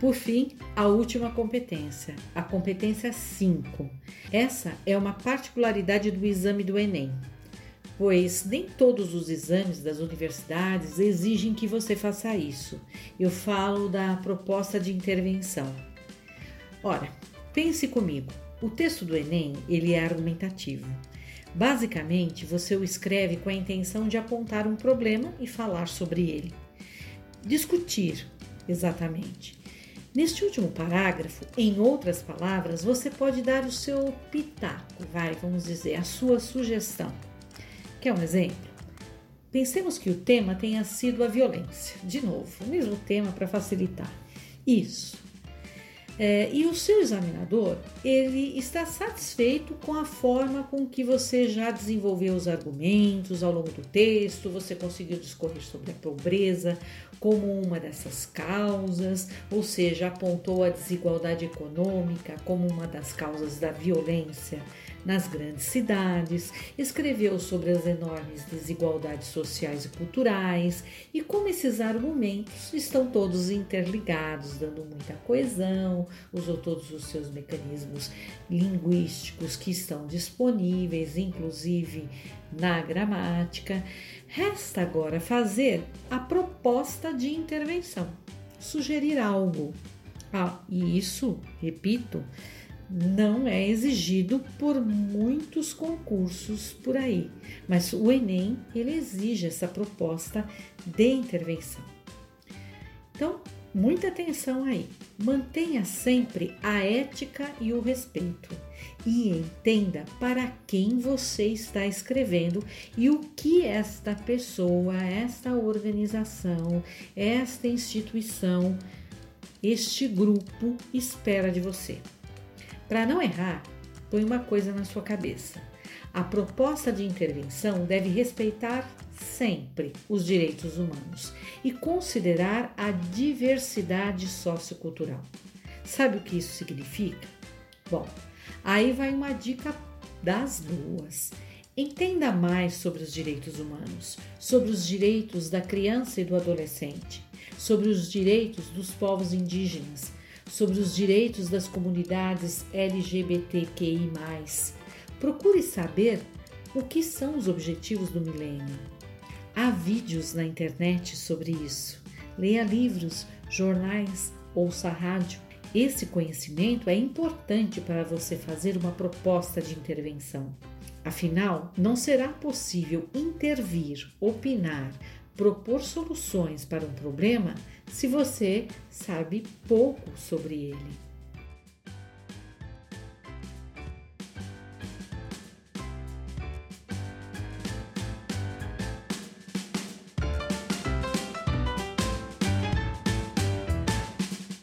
Por fim, a última competência, a competência 5. Essa é uma particularidade do exame do Enem, pois nem todos os exames das universidades exigem que você faça isso. Eu falo da proposta de intervenção. Ora, pense comigo. O texto do Enem, ele é argumentativo. Basicamente, você o escreve com a intenção de apontar um problema e falar sobre ele. Discutir, exatamente. Neste último parágrafo, em outras palavras, você pode dar o seu pitaco, vai, vamos dizer, a sua sugestão. Quer um exemplo? Pensemos que o tema tenha sido a violência. De novo, o mesmo tema para facilitar. Isso. É, e o seu examinador, ele está satisfeito com a forma com que você já desenvolveu os argumentos ao longo do texto, você conseguiu discorrer sobre a pobreza como uma dessas causas, ou seja, apontou a desigualdade econômica como uma das causas da violência nas grandes cidades, escreveu sobre as enormes desigualdades sociais e culturais e como esses argumentos estão todos interligados, dando muita coesão, usou todos os seus mecanismos linguísticos que estão disponíveis, inclusive na gramática. Resta agora fazer a proposta de intervenção, sugerir algo. Ah, e isso, repito, não é exigido por muitos concursos por aí, mas o Enem ele exige essa proposta de intervenção. Então, muita atenção aí. Mantenha sempre a ética e o respeito e entenda para quem você está escrevendo e o que esta pessoa, esta organização, esta instituição, este grupo espera de você. Para não errar, põe uma coisa na sua cabeça. A proposta de intervenção deve respeitar sempre os direitos humanos e considerar a diversidade sociocultural. Sabe o que isso significa? Bom, aí vai uma dica das boas. Entenda mais sobre os direitos humanos, sobre os direitos da criança e do adolescente, sobre os direitos dos povos indígenas, sobre os direitos das comunidades LGBTQI. Procure saber o que são os objetivos do milênio. Há vídeos na internet sobre isso. Leia livros, jornais, ouça rádio. Esse conhecimento é importante para você fazer uma proposta de intervenção. Afinal, não será possível intervir, opinar, propor soluções para um problema se você sabe pouco sobre ele.